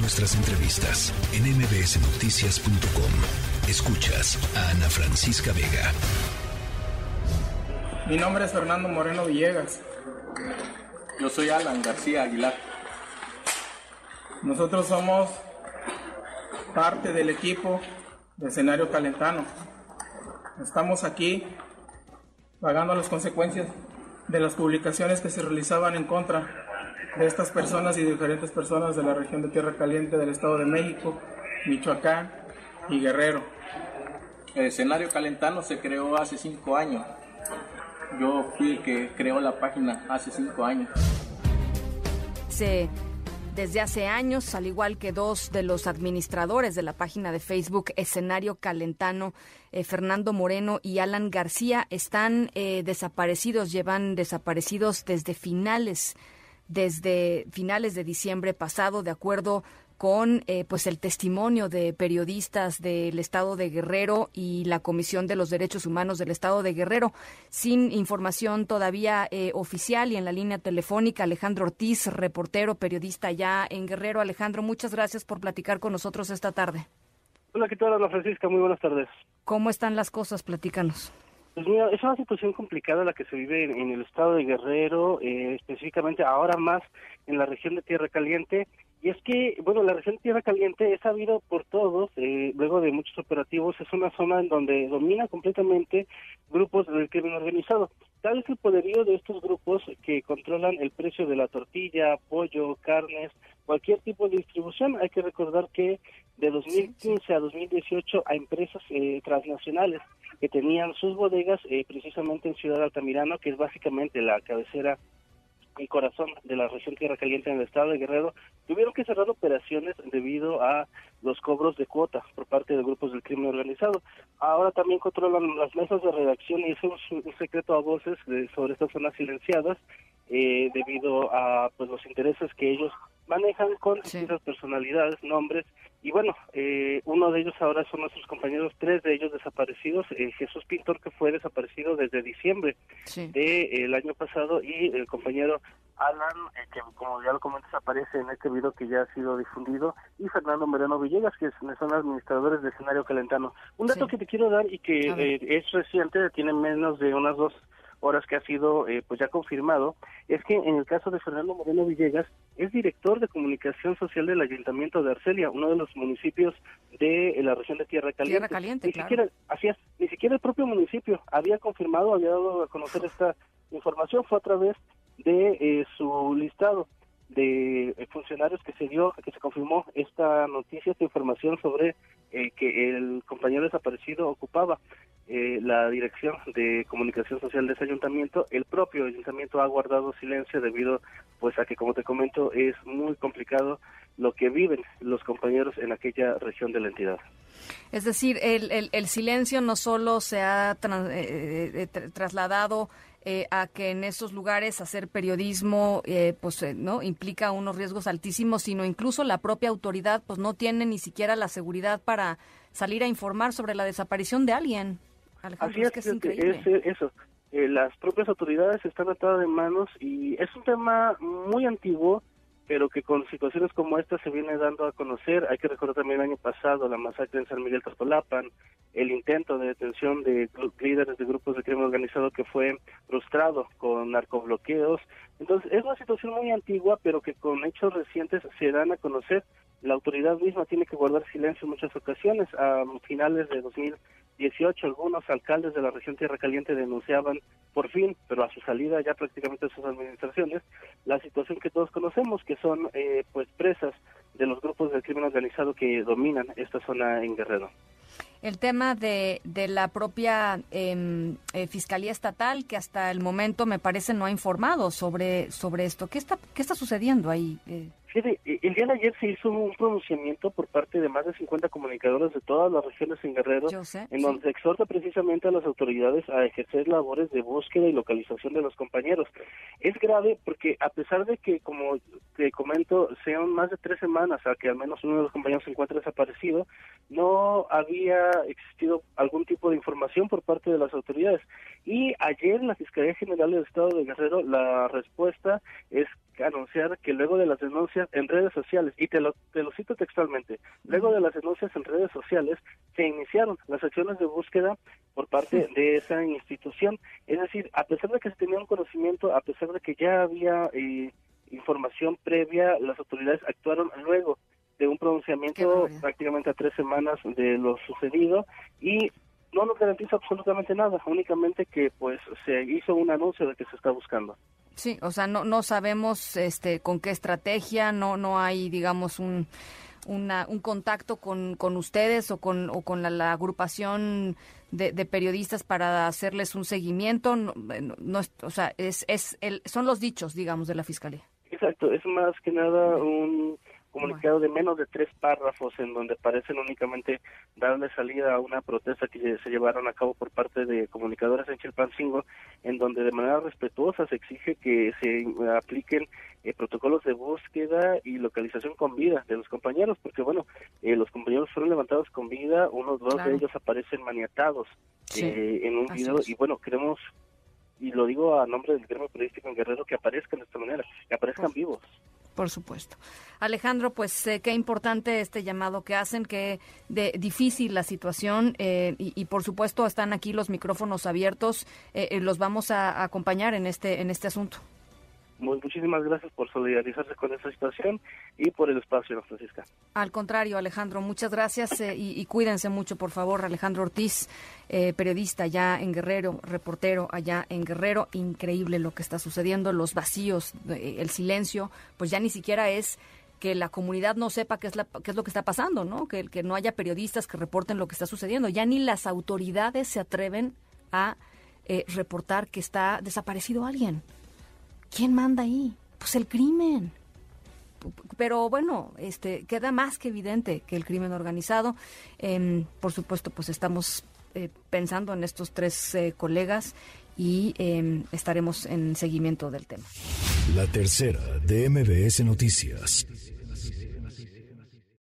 nuestras entrevistas en mbsnoticias.com. Escuchas a Ana Francisca Vega. Mi nombre es Fernando Moreno Villegas. Yo soy Alan García Aguilar. Nosotros somos parte del equipo de escenario calentano. Estamos aquí pagando las consecuencias de las publicaciones que se realizaban en contra de estas personas y diferentes personas de la región de Tierra Caliente del Estado de México, Michoacán y Guerrero. El escenario calentano se creó hace cinco años. Yo fui el que creó la página hace cinco años. Se desde hace años, al igual que dos de los administradores de la página de Facebook Escenario Calentano, eh, Fernando Moreno y Alan García, están eh, desaparecidos, llevan desaparecidos desde finales desde finales de diciembre pasado, de acuerdo con eh, pues el testimonio de periodistas del estado de Guerrero y la Comisión de los Derechos Humanos del estado de Guerrero. Sin información todavía eh, oficial y en la línea telefónica, Alejandro Ortiz, reportero, periodista ya en Guerrero. Alejandro, muchas gracias por platicar con nosotros esta tarde. Hola, ¿qué tal, Ana Francisca? Muy buenas tardes. ¿Cómo están las cosas? Platícanos. Pues mira, es una situación complicada la que se vive en, el estado de Guerrero, eh, específicamente ahora más en la región de Tierra Caliente, y es que, bueno, la región de Tierra Caliente es sabido por todos, eh, luego de muchos operativos, es una zona en donde domina completamente grupos del crimen organizado. Tal es el poderío de estos grupos que controlan el precio de la tortilla, pollo, carnes, cualquier tipo de distribución. Hay que recordar que de 2015 a 2018 a empresas eh, transnacionales que tenían sus bodegas eh, precisamente en Ciudad Altamirano, que es básicamente la cabecera el corazón de la región Tierra Caliente en el estado de Guerrero, tuvieron que cerrar operaciones debido a los cobros de cuotas por parte de grupos del crimen organizado. Ahora también controlan las mesas de redacción y es un secreto a voces sobre estas zonas silenciadas eh, debido a pues los intereses que ellos manejan con distintas personalidades, nombres. Y bueno, eh, uno de ellos ahora son nuestros compañeros, tres de ellos desaparecidos, eh, Jesús Pintor que fue desaparecido desde diciembre del de, año pasado y el compañero Alan, eh, que como ya lo comentas aparece en este video que ya ha sido difundido, y Fernando Moreno Villegas, que son administradores de escenario calentano. Un dato que te quiero dar y que eh, es reciente, tiene menos de unas dos horas que ha sido eh, pues ya confirmado, es que en el caso de Fernando Moreno Villegas es director de comunicación social del Ayuntamiento de Arcelia, uno de los municipios de la región de Tierra Caliente. Tierra Caliente, ni siquiera, así es, ni siquiera el propio municipio había confirmado, había dado a conocer esta información, fue a través de eh, su listado de eh, funcionarios que se dio, que se confirmó esta noticia, esta información sobre que el compañero desaparecido ocupaba eh, la Dirección de Comunicación Social de ese ayuntamiento. El propio ayuntamiento ha guardado silencio debido pues a que, como te comento, es muy complicado lo que viven los compañeros en aquella región de la entidad. Es decir, el, el, silencio no solo se ha eh, eh, trasladado a que en esos lugares hacer periodismo pues no implica unos riesgos altísimos, sino incluso la propia autoridad pues no tiene ni siquiera la seguridad para salir a informar sobre la desaparición de alguien. Así es, que es, eh, eso. Eh, las propias autoridades están atadas de manos y es un tema muy antiguo, pero que con situaciones como esta se viene dando a conocer. Hay que recordar también el año pasado la masacre en San Miguel Totolapan, el intento de detención de líderes de grupos de crimen organizado que fue frustrado con narcobloqueos. Entonces, es una situación muy antigua, pero que con hechos recientes se dan a conocer. La autoridad misma tiene que guardar silencio en muchas ocasiones. A finales de 2000 18 algunos alcaldes de la región Tierra Caliente denunciaban por fin, pero a su salida ya prácticamente sus administraciones, la situación que todos conocemos, que son eh, pues presas de los grupos del crimen organizado que dominan esta zona en Guerrero. El tema de, de la propia em, eh, Fiscalía Estatal, que hasta el momento me parece no ha informado sobre, sobre esto. ¿Qué está, qué está sucediendo ahí? Eh? Fíjate, el día de ayer se hizo un pronunciamiento por parte de más de 50 comunicadores de todas las regiones en Guerrero, en donde se exhorta precisamente a las autoridades a ejercer labores de búsqueda y localización de los compañeros. Es grave porque a pesar de que, como te comento, sean más de tres semanas a que al menos uno de los compañeros se encuentre desaparecido, no había existido algún tipo de información por parte de las autoridades. Y ayer la Fiscalía General del Estado de Guerrero, la respuesta es anunciar que luego de las denuncias denuncias en redes sociales, y te lo, te lo cito textualmente, luego de las denuncias en redes sociales se iniciaron las acciones de búsqueda por parte de esa institución. Es decir, a pesar de que se tenía un conocimiento, a pesar de que ya había eh, información previa, las autoridades actuaron luego de un pronunciamiento prácticamente a tres semanas de lo sucedido y no nos garantiza absolutamente nada, únicamente que pues se hizo un anuncio de que se está buscando. Sí, o sea, no no sabemos este con qué estrategia, no no hay digamos un una, un contacto con, con ustedes o con o con la, agrupación de, periodistas para hacerles un seguimiento, no o sea, es es el, son los dichos, digamos, de la fiscalía. Exacto, es más que nada un comunicado de menos de tres párrafos en donde parecen únicamente darle salida a una protesta que se llevaron a cabo por parte de comunicadores en Chilpancingo, en donde de manera respetuosa se exige que se apliquen eh, protocolos de búsqueda y localización con vida de los compañeros, porque bueno, eh, los compañeros fueron levantados con vida, unos dos de ellos aparecen maniatados eh, en un video y bueno, queremos y lo digo a nombre del gremio periodístico en Guerrero, que aparezcan de esta manera, que aparezcan vivos. Por supuesto. Alejandro, pues eh, qué importante este llamado que hacen, qué de, difícil la situación eh, y, por supuesto están aquí los micrófonos abiertos. Eh, los vamos a, acompañar en este en este asunto. Muchísimas gracias por solidarizarse con esta situación y por el espacio, Francisca. Al contrario, Alejandro, muchas gracias y, cuídense mucho, por favor. Alejandro Ortiz, periodista allá en Guerrero, reportero allá en Guerrero. Increíble lo que está sucediendo, los vacíos, el silencio, pues ya ni siquiera es que la comunidad no sepa qué es, la, qué es lo que está pasando, ¿no? Que, que no haya periodistas que reporten lo que está sucediendo. Ya ni las autoridades se atreven a eh, reportar que está desaparecido alguien. ¿Quién manda ahí? Pues el crimen. Pero bueno, este queda más que evidente que el crimen organizado. Em, por supuesto, pues estamos eh, pensando en estos tres eh, colegas y em, estaremos en seguimiento del tema. La tercera de MBS Noticias.